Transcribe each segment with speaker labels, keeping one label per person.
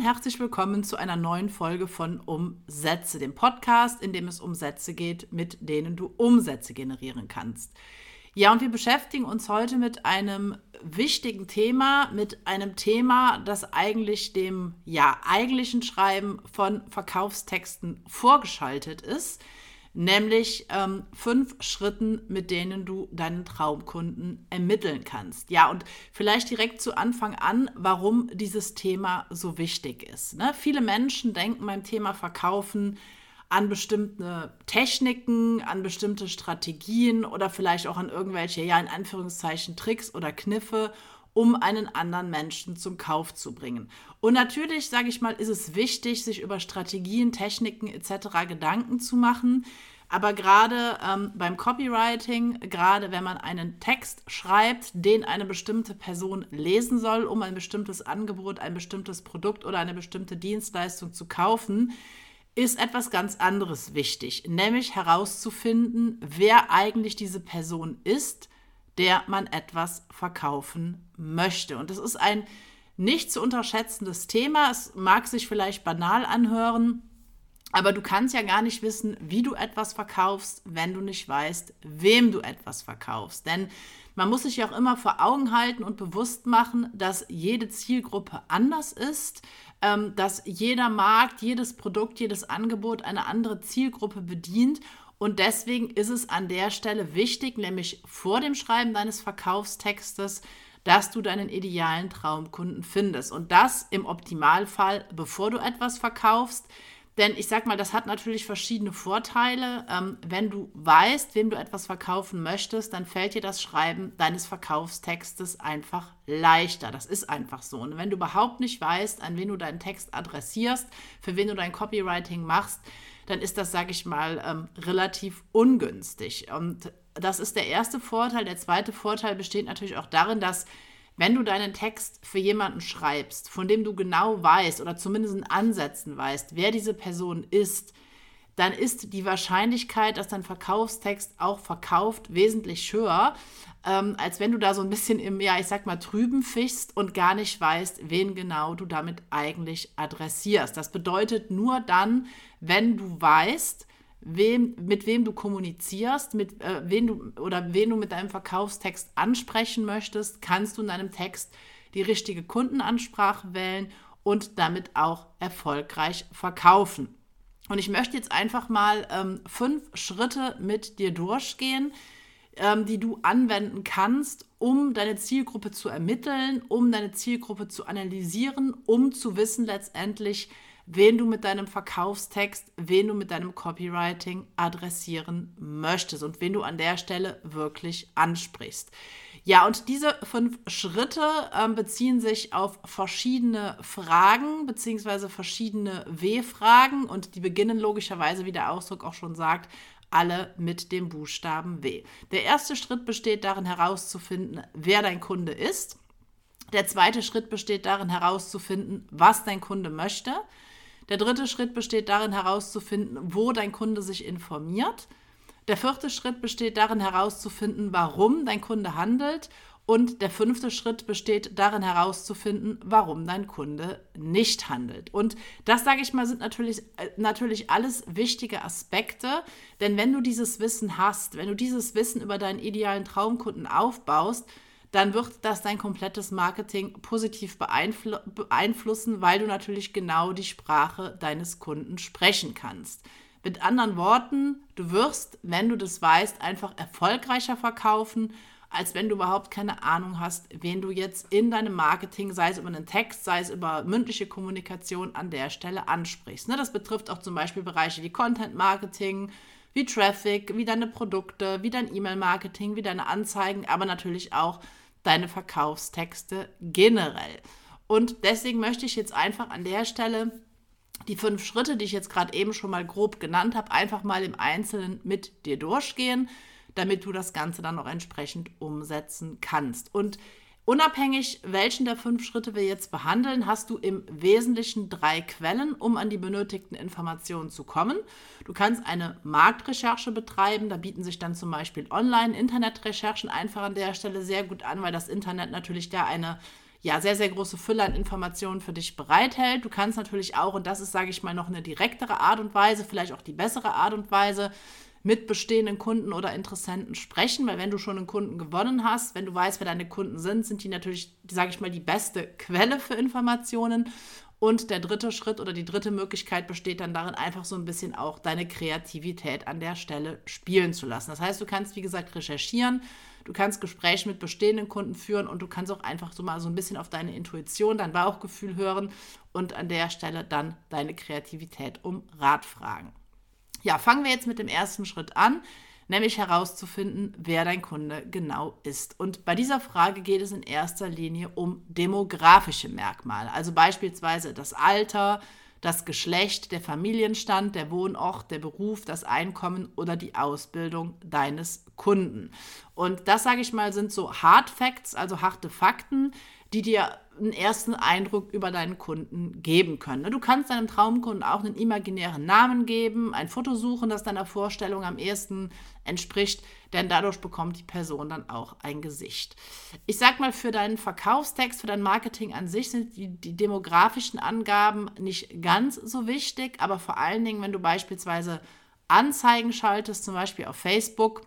Speaker 1: und herzlich willkommen zu einer neuen Folge von Umsätze, dem Podcast, in dem es um Sätze geht, mit denen du Umsätze generieren kannst. Ja, und wir beschäftigen uns heute mit einem wichtigen Thema, mit einem Thema, das eigentlich dem ja eigentlichen Schreiben von Verkaufstexten vorgeschaltet ist nämlich ähm, fünf Schritten, mit denen du deinen Traumkunden ermitteln kannst. Ja, und vielleicht direkt zu Anfang an, warum dieses Thema so wichtig ist. Ne? Viele Menschen denken beim Thema Verkaufen an bestimmte Techniken, an bestimmte Strategien oder vielleicht auch an irgendwelche, ja, in Anführungszeichen Tricks oder Kniffe, um einen anderen Menschen zum Kauf zu bringen. Und natürlich, sage ich mal, ist es wichtig, sich über Strategien, Techniken etc. Gedanken zu machen. Aber gerade ähm, beim Copywriting, gerade wenn man einen Text schreibt, den eine bestimmte Person lesen soll, um ein bestimmtes Angebot, ein bestimmtes Produkt oder eine bestimmte Dienstleistung zu kaufen, ist etwas ganz anderes wichtig, nämlich herauszufinden, wer eigentlich diese Person ist, der man etwas verkaufen möchte. Und das ist ein nicht zu unterschätzendes Thema. Es mag sich vielleicht banal anhören, aber du kannst ja gar nicht wissen, wie du etwas verkaufst, wenn du nicht weißt, wem du etwas verkaufst. Denn man muss sich ja auch immer vor Augen halten und bewusst machen, dass jede Zielgruppe anders ist, ähm, dass jeder Markt, jedes Produkt, jedes Angebot eine andere Zielgruppe bedient und deswegen ist es an der Stelle wichtig, nämlich vor dem Schreiben deines Verkaufstextes, dass du deinen idealen Traumkunden findest. Und das im Optimalfall, bevor du etwas verkaufst. Denn ich sag mal, das hat natürlich verschiedene Vorteile. Ähm, wenn du weißt, wem du etwas verkaufen möchtest, dann fällt dir das Schreiben deines Verkaufstextes einfach leichter. Das ist einfach so. Und wenn du überhaupt nicht weißt, an wen du deinen Text adressierst, für wen du dein Copywriting machst, dann ist das, sage ich mal, ähm, relativ ungünstig. Und das ist der erste Vorteil. Der zweite Vorteil besteht natürlich auch darin, dass wenn du deinen Text für jemanden schreibst, von dem du genau weißt oder zumindest in Ansätzen weißt, wer diese Person ist, dann ist die Wahrscheinlichkeit, dass dein Verkaufstext auch verkauft, wesentlich höher, ähm, als wenn du da so ein bisschen im, ja, ich sag mal, Trüben fischst und gar nicht weißt, wen genau du damit eigentlich adressierst. Das bedeutet nur dann, wenn du weißt, wem, mit wem du kommunizierst, mit äh, wen du oder wen du mit deinem Verkaufstext ansprechen möchtest, kannst du in deinem Text die richtige Kundenansprache wählen und damit auch erfolgreich verkaufen. Und ich möchte jetzt einfach mal ähm, fünf Schritte mit dir durchgehen, ähm, die du anwenden kannst, um deine Zielgruppe zu ermitteln, um deine Zielgruppe zu analysieren, um zu wissen letztendlich, wen du mit deinem Verkaufstext, wen du mit deinem Copywriting adressieren möchtest und wen du an der Stelle wirklich ansprichst. Ja, und diese fünf Schritte äh, beziehen sich auf verschiedene Fragen beziehungsweise verschiedene W-Fragen und die beginnen logischerweise, wie der Ausdruck auch schon sagt, alle mit dem Buchstaben W. Der erste Schritt besteht darin herauszufinden, wer dein Kunde ist. Der zweite Schritt besteht darin herauszufinden, was dein Kunde möchte. Der dritte Schritt besteht darin herauszufinden, wo dein Kunde sich informiert. Der vierte Schritt besteht darin herauszufinden, warum dein Kunde handelt. Und der fünfte Schritt besteht darin herauszufinden, warum dein Kunde nicht handelt. Und das, sage ich mal, sind natürlich, äh, natürlich alles wichtige Aspekte. Denn wenn du dieses Wissen hast, wenn du dieses Wissen über deinen idealen Traumkunden aufbaust, dann wird das dein komplettes Marketing positiv beeinflu beeinflussen, weil du natürlich genau die Sprache deines Kunden sprechen kannst. Mit anderen Worten, du wirst, wenn du das weißt, einfach erfolgreicher verkaufen, als wenn du überhaupt keine Ahnung hast, wen du jetzt in deinem Marketing, sei es über einen Text, sei es über mündliche Kommunikation an der Stelle ansprichst. Ne, das betrifft auch zum Beispiel Bereiche wie Content Marketing, wie Traffic, wie deine Produkte, wie dein E-Mail-Marketing, wie deine Anzeigen, aber natürlich auch deine Verkaufstexte generell. Und deswegen möchte ich jetzt einfach an der Stelle die fünf Schritte, die ich jetzt gerade eben schon mal grob genannt habe, einfach mal im Einzelnen mit dir durchgehen, damit du das Ganze dann auch entsprechend umsetzen kannst. Und Unabhängig, welchen der fünf Schritte wir jetzt behandeln, hast du im Wesentlichen drei Quellen, um an die benötigten Informationen zu kommen. Du kannst eine Marktrecherche betreiben, da bieten sich dann zum Beispiel Online-Internet-Recherchen einfach an der Stelle sehr gut an, weil das Internet natürlich da eine ja, sehr, sehr große Fülle an Informationen für dich bereithält. Du kannst natürlich auch, und das ist, sage ich mal, noch eine direktere Art und Weise, vielleicht auch die bessere Art und Weise, mit bestehenden Kunden oder Interessenten sprechen, weil wenn du schon einen Kunden gewonnen hast, wenn du weißt, wer deine Kunden sind, sind die natürlich, sage ich mal, die beste Quelle für Informationen. Und der dritte Schritt oder die dritte Möglichkeit besteht dann darin, einfach so ein bisschen auch deine Kreativität an der Stelle spielen zu lassen. Das heißt, du kannst, wie gesagt, recherchieren, du kannst Gespräche mit bestehenden Kunden führen und du kannst auch einfach so mal so ein bisschen auf deine Intuition, dein Bauchgefühl hören und an der Stelle dann deine Kreativität um Rat fragen. Ja, fangen wir jetzt mit dem ersten Schritt an, nämlich herauszufinden, wer dein Kunde genau ist. Und bei dieser Frage geht es in erster Linie um demografische Merkmale, also beispielsweise das Alter, das Geschlecht, der Familienstand, der Wohnort, der Beruf, das Einkommen oder die Ausbildung deines Kunden. Und das, sage ich mal, sind so Hard Facts, also harte Fakten, die dir einen ersten Eindruck über deinen Kunden geben können. Du kannst deinem Traumkunden auch einen imaginären Namen geben, ein Foto suchen, das deiner Vorstellung am ehesten entspricht, denn dadurch bekommt die Person dann auch ein Gesicht. Ich sag mal, für deinen Verkaufstext, für dein Marketing an sich sind die, die demografischen Angaben nicht ganz so wichtig, aber vor allen Dingen, wenn du beispielsweise Anzeigen schaltest, zum Beispiel auf Facebook,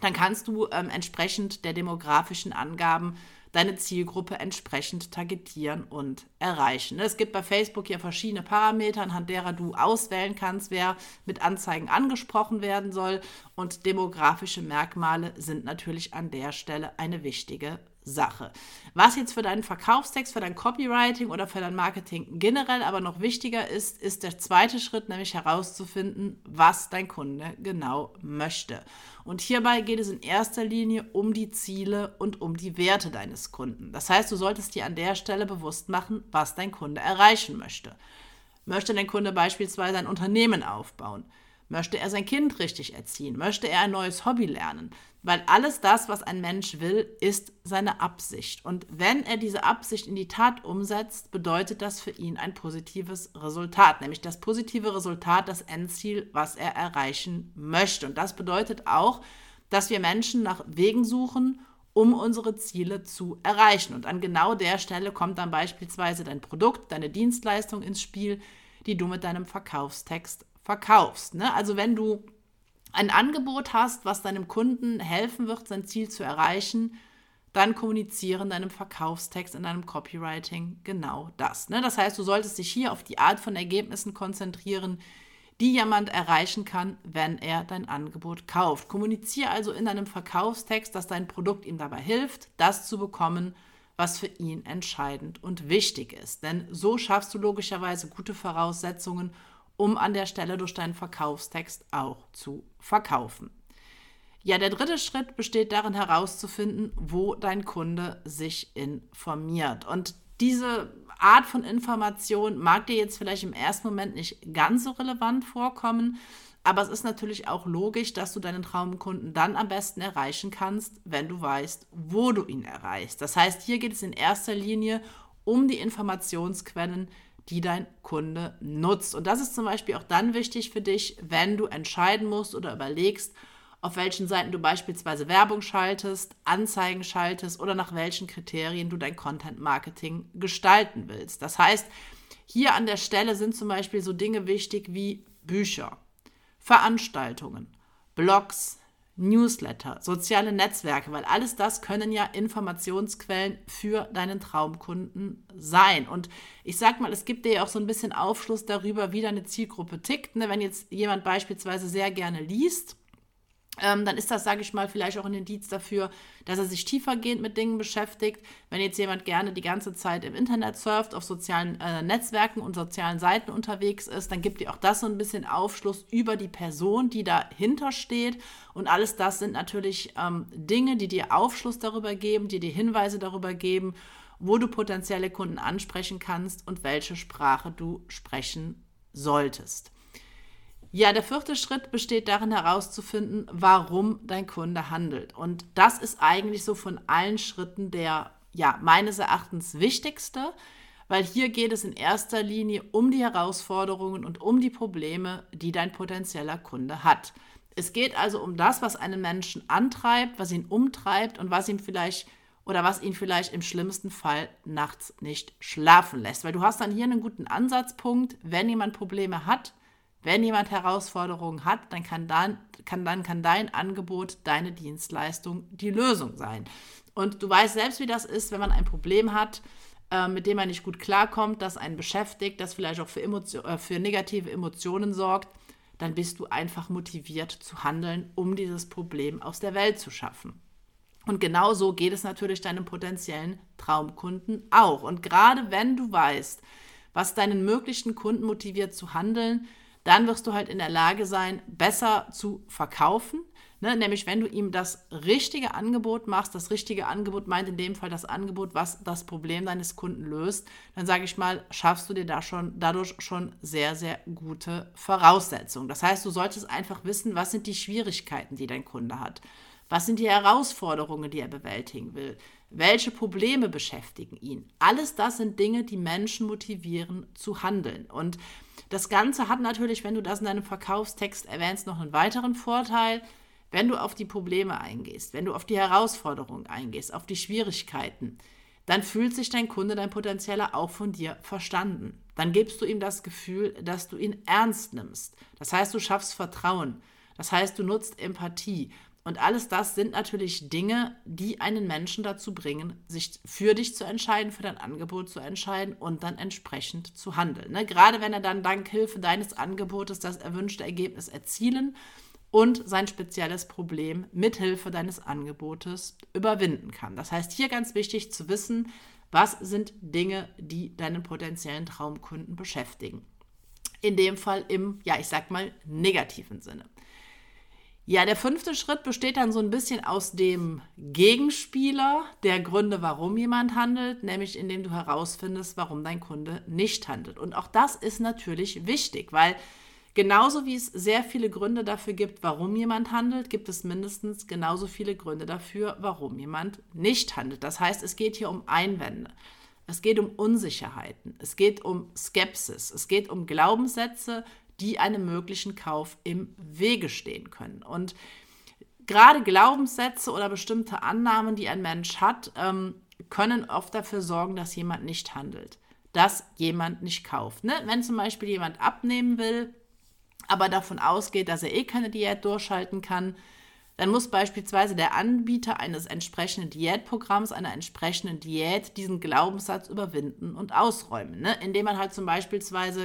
Speaker 1: dann kannst du ähm, entsprechend der demografischen Angaben deine Zielgruppe entsprechend targetieren und erreichen. Es gibt bei Facebook ja verschiedene Parameter, anhand derer du auswählen kannst, wer mit Anzeigen angesprochen werden soll. Und demografische Merkmale sind natürlich an der Stelle eine wichtige Sache. Was jetzt für deinen Verkaufstext, für dein Copywriting oder für dein Marketing generell aber noch wichtiger ist, ist der zweite Schritt, nämlich herauszufinden, was dein Kunde genau möchte. Und hierbei geht es in erster Linie um die Ziele und um die Werte deines Kunden. Das heißt, du solltest dir an der Stelle bewusst machen, was dein Kunde erreichen möchte. Möchte dein Kunde beispielsweise ein Unternehmen aufbauen? Möchte er sein Kind richtig erziehen? Möchte er ein neues Hobby lernen? Weil alles das, was ein Mensch will, ist seine Absicht. Und wenn er diese Absicht in die Tat umsetzt, bedeutet das für ihn ein positives Resultat, nämlich das positive Resultat, das Endziel, was er erreichen möchte. Und das bedeutet auch, dass wir Menschen nach Wegen suchen, um unsere Ziele zu erreichen. Und an genau der Stelle kommt dann beispielsweise dein Produkt, deine Dienstleistung ins Spiel, die du mit deinem Verkaufstext verkaufst. Ne? Also wenn du ein Angebot hast, was deinem Kunden helfen wird, sein Ziel zu erreichen, dann kommuniziere in deinem Verkaufstext, in deinem Copywriting genau das. Ne? Das heißt, du solltest dich hier auf die Art von Ergebnissen konzentrieren, die jemand erreichen kann, wenn er dein Angebot kauft. Kommuniziere also in deinem Verkaufstext, dass dein Produkt ihm dabei hilft, das zu bekommen, was für ihn entscheidend und wichtig ist. Denn so schaffst du logischerweise gute Voraussetzungen, um an der Stelle durch deinen Verkaufstext auch zu verkaufen. Ja, der dritte Schritt besteht darin herauszufinden, wo dein Kunde sich informiert. Und diese Art von Information mag dir jetzt vielleicht im ersten Moment nicht ganz so relevant vorkommen, aber es ist natürlich auch logisch, dass du deinen Traumkunden dann am besten erreichen kannst, wenn du weißt, wo du ihn erreichst. Das heißt, hier geht es in erster Linie um die Informationsquellen, die dein Kunde nutzt. Und das ist zum Beispiel auch dann wichtig für dich, wenn du entscheiden musst oder überlegst, auf welchen Seiten du beispielsweise Werbung schaltest, Anzeigen schaltest oder nach welchen Kriterien du dein Content Marketing gestalten willst. Das heißt, hier an der Stelle sind zum Beispiel so Dinge wichtig wie Bücher, Veranstaltungen, Blogs, Newsletter, soziale Netzwerke, weil alles das können ja Informationsquellen für deinen Traumkunden sein. Und ich sag mal, es gibt dir ja auch so ein bisschen Aufschluss darüber, wie deine Zielgruppe tickt. Ne? Wenn jetzt jemand beispielsweise sehr gerne liest, ähm, dann ist das, sage ich mal, vielleicht auch ein Indiz dafür, dass er sich tiefergehend mit Dingen beschäftigt. Wenn jetzt jemand gerne die ganze Zeit im Internet surft, auf sozialen äh, Netzwerken und sozialen Seiten unterwegs ist, dann gibt dir auch das so ein bisschen Aufschluss über die Person, die dahinter steht. Und alles das sind natürlich ähm, Dinge, die dir Aufschluss darüber geben, die dir Hinweise darüber geben, wo du potenzielle Kunden ansprechen kannst und welche Sprache du sprechen solltest. Ja, der vierte Schritt besteht darin herauszufinden, warum dein Kunde handelt. Und das ist eigentlich so von allen Schritten der, ja, meines Erachtens wichtigste, weil hier geht es in erster Linie um die Herausforderungen und um die Probleme, die dein potenzieller Kunde hat. Es geht also um das, was einen Menschen antreibt, was ihn umtreibt und was ihm vielleicht oder was ihn vielleicht im schlimmsten Fall nachts nicht schlafen lässt. Weil du hast dann hier einen guten Ansatzpunkt, wenn jemand Probleme hat, wenn jemand Herausforderungen hat, dann kann, dann, kann, dann kann dein Angebot, deine Dienstleistung die Lösung sein. Und du weißt selbst, wie das ist, wenn man ein Problem hat, äh, mit dem man nicht gut klarkommt, das einen beschäftigt, das vielleicht auch für, Emotion, äh, für negative Emotionen sorgt, dann bist du einfach motiviert zu handeln, um dieses Problem aus der Welt zu schaffen. Und genau so geht es natürlich deinem potenziellen Traumkunden auch. Und gerade wenn du weißt, was deinen möglichen Kunden motiviert zu handeln, dann wirst du halt in der Lage sein, besser zu verkaufen. Ne? Nämlich, wenn du ihm das richtige Angebot machst, das richtige Angebot meint in dem Fall das Angebot, was das Problem deines Kunden löst, dann sage ich mal, schaffst du dir da schon dadurch schon sehr, sehr gute Voraussetzungen. Das heißt, du solltest einfach wissen, was sind die Schwierigkeiten, die dein Kunde hat. Was sind die Herausforderungen, die er bewältigen will? Welche Probleme beschäftigen ihn? Alles das sind Dinge, die Menschen motivieren zu handeln. Und das Ganze hat natürlich, wenn du das in deinem Verkaufstext erwähnst, noch einen weiteren Vorteil. Wenn du auf die Probleme eingehst, wenn du auf die Herausforderungen eingehst, auf die Schwierigkeiten, dann fühlt sich dein Kunde, dein Potenzieller auch von dir verstanden. Dann gibst du ihm das Gefühl, dass du ihn ernst nimmst. Das heißt, du schaffst Vertrauen. Das heißt, du nutzt Empathie. Und alles das sind natürlich Dinge, die einen Menschen dazu bringen, sich für dich zu entscheiden, für dein Angebot zu entscheiden und dann entsprechend zu handeln. Ne? Gerade wenn er dann dank Hilfe deines Angebotes das erwünschte Ergebnis erzielen und sein spezielles Problem mithilfe deines Angebotes überwinden kann. Das heißt, hier ganz wichtig zu wissen, was sind Dinge, die deinen potenziellen Traumkunden beschäftigen. In dem Fall im, ja, ich sag mal, negativen Sinne. Ja, der fünfte Schritt besteht dann so ein bisschen aus dem Gegenspieler der Gründe, warum jemand handelt, nämlich indem du herausfindest, warum dein Kunde nicht handelt. Und auch das ist natürlich wichtig, weil genauso wie es sehr viele Gründe dafür gibt, warum jemand handelt, gibt es mindestens genauso viele Gründe dafür, warum jemand nicht handelt. Das heißt, es geht hier um Einwände. Es geht um Unsicherheiten, es geht um Skepsis, es geht um Glaubenssätze, die einem möglichen Kauf im Wege stehen können. Und gerade Glaubenssätze oder bestimmte Annahmen, die ein Mensch hat, ähm, können oft dafür sorgen, dass jemand nicht handelt, dass jemand nicht kauft. Ne? Wenn zum Beispiel jemand abnehmen will, aber davon ausgeht, dass er eh keine Diät durchhalten kann, dann muss beispielsweise der Anbieter eines entsprechenden Diätprogramms, einer entsprechenden Diät, diesen Glaubenssatz überwinden und ausräumen, ne? indem man halt zum Beispiel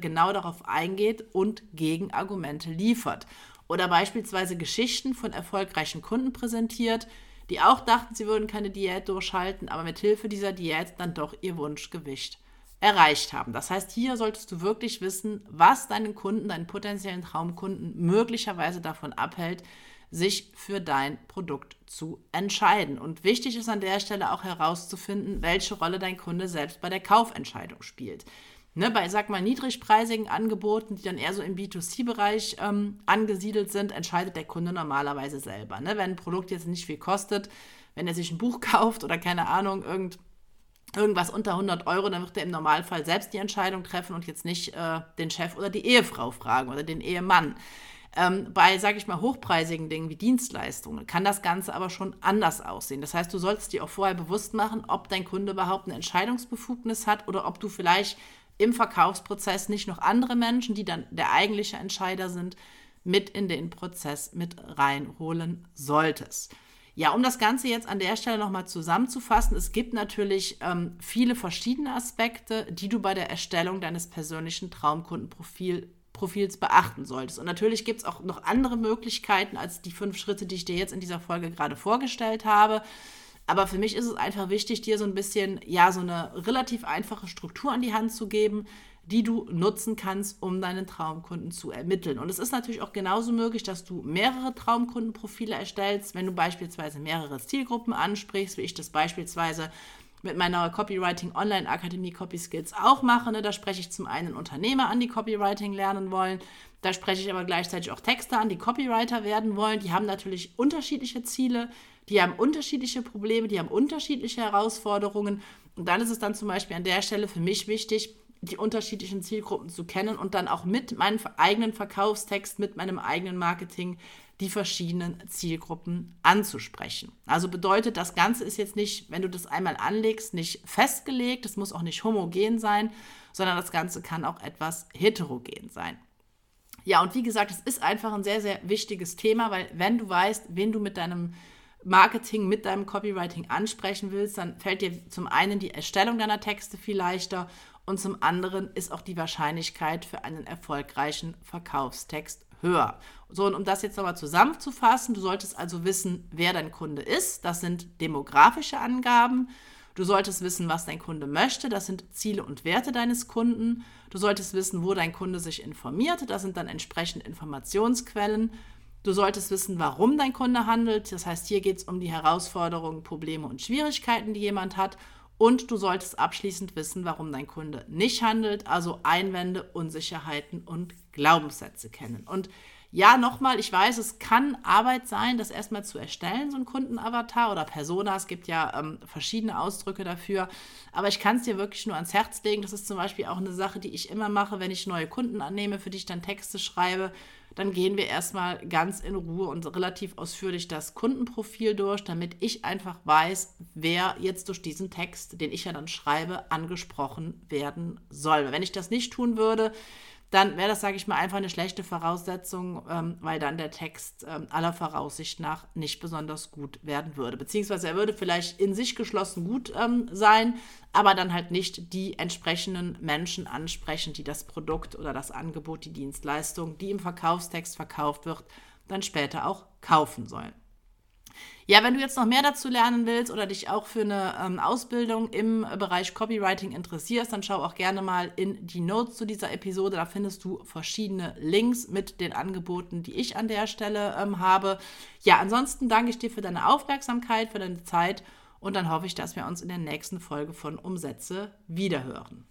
Speaker 1: genau darauf eingeht und Gegenargumente liefert. Oder beispielsweise Geschichten von erfolgreichen Kunden präsentiert, die auch dachten, sie würden keine Diät durchhalten, aber mit Hilfe dieser Diät dann doch ihr Wunschgewicht erreicht haben. Das heißt, hier solltest du wirklich wissen, was deinen Kunden, deinen potenziellen Traumkunden möglicherweise davon abhält, sich für dein Produkt zu entscheiden. Und wichtig ist an der Stelle auch herauszufinden, welche Rolle dein Kunde selbst bei der Kaufentscheidung spielt. Ne, bei, sag mal, niedrigpreisigen Angeboten, die dann eher so im B2C-Bereich ähm, angesiedelt sind, entscheidet der Kunde normalerweise selber. Ne? Wenn ein Produkt jetzt nicht viel kostet, wenn er sich ein Buch kauft oder keine Ahnung, irgend, irgendwas unter 100 Euro, dann wird er im Normalfall selbst die Entscheidung treffen und jetzt nicht äh, den Chef oder die Ehefrau fragen oder den Ehemann. Ähm, bei, sage ich mal, hochpreisigen Dingen wie Dienstleistungen kann das Ganze aber schon anders aussehen. Das heißt, du solltest dir auch vorher bewusst machen, ob dein Kunde überhaupt eine Entscheidungsbefugnis hat oder ob du vielleicht im Verkaufsprozess nicht noch andere Menschen, die dann der eigentliche Entscheider sind, mit in den Prozess mit reinholen solltest. Ja, um das Ganze jetzt an der Stelle nochmal zusammenzufassen, es gibt natürlich ähm, viele verschiedene Aspekte, die du bei der Erstellung deines persönlichen Traumkundenprofils Profils beachten solltest. Und natürlich gibt es auch noch andere Möglichkeiten als die fünf Schritte, die ich dir jetzt in dieser Folge gerade vorgestellt habe. Aber für mich ist es einfach wichtig, dir so ein bisschen, ja, so eine relativ einfache Struktur an die Hand zu geben, die du nutzen kannst, um deinen Traumkunden zu ermitteln. Und es ist natürlich auch genauso möglich, dass du mehrere Traumkundenprofile erstellst, wenn du beispielsweise mehrere Zielgruppen ansprichst, wie ich das beispielsweise mit meiner Copywriting Online Akademie Copy Skills auch mache. Ne? Da spreche ich zum einen Unternehmer an, die Copywriting lernen wollen. Da spreche ich aber gleichzeitig auch Texter an, die Copywriter werden wollen. Die haben natürlich unterschiedliche Ziele, die haben unterschiedliche Probleme, die haben unterschiedliche Herausforderungen. Und dann ist es dann zum Beispiel an der Stelle für mich wichtig, die unterschiedlichen Zielgruppen zu kennen und dann auch mit meinem eigenen Verkaufstext, mit meinem eigenen Marketing die verschiedenen Zielgruppen anzusprechen. Also bedeutet, das Ganze ist jetzt nicht, wenn du das einmal anlegst, nicht festgelegt, es muss auch nicht homogen sein, sondern das Ganze kann auch etwas heterogen sein. Ja, und wie gesagt, es ist einfach ein sehr, sehr wichtiges Thema, weil wenn du weißt, wen du mit deinem Marketing, mit deinem Copywriting ansprechen willst, dann fällt dir zum einen die Erstellung deiner Texte viel leichter und zum anderen ist auch die Wahrscheinlichkeit für einen erfolgreichen Verkaufstext höher. So, und um das jetzt nochmal zusammenzufassen, du solltest also wissen, wer dein Kunde ist. Das sind demografische Angaben. Du solltest wissen, was dein Kunde möchte. Das sind Ziele und Werte deines Kunden. Du solltest wissen, wo dein Kunde sich informiert. Das sind dann entsprechend Informationsquellen. Du solltest wissen, warum dein Kunde handelt. Das heißt, hier geht es um die Herausforderungen, Probleme und Schwierigkeiten, die jemand hat. Und du solltest abschließend wissen, warum dein Kunde nicht handelt, also Einwände, Unsicherheiten und Glaubenssätze kennen. Und ja, nochmal, ich weiß, es kann Arbeit sein, das erstmal zu erstellen, so ein Kundenavatar oder Persona. Es gibt ja ähm, verschiedene Ausdrücke dafür. Aber ich kann es dir wirklich nur ans Herz legen. Das ist zum Beispiel auch eine Sache, die ich immer mache, wenn ich neue Kunden annehme, für die ich dann Texte schreibe dann gehen wir erstmal ganz in Ruhe und relativ ausführlich das Kundenprofil durch, damit ich einfach weiß, wer jetzt durch diesen Text, den ich ja dann schreibe, angesprochen werden soll. Wenn ich das nicht tun würde, dann wäre das, sage ich mal, einfach eine schlechte Voraussetzung, ähm, weil dann der Text ähm, aller Voraussicht nach nicht besonders gut werden würde. Beziehungsweise er würde vielleicht in sich geschlossen gut ähm, sein, aber dann halt nicht die entsprechenden Menschen ansprechen, die das Produkt oder das Angebot, die Dienstleistung, die im Verkaufstext verkauft wird, dann später auch kaufen sollen. Ja, wenn du jetzt noch mehr dazu lernen willst oder dich auch für eine ähm, Ausbildung im Bereich Copywriting interessierst, dann schau auch gerne mal in die Notes zu dieser Episode. Da findest du verschiedene Links mit den Angeboten, die ich an der Stelle ähm, habe. Ja, ansonsten danke ich dir für deine Aufmerksamkeit, für deine Zeit und dann hoffe ich, dass wir uns in der nächsten Folge von Umsätze wiederhören.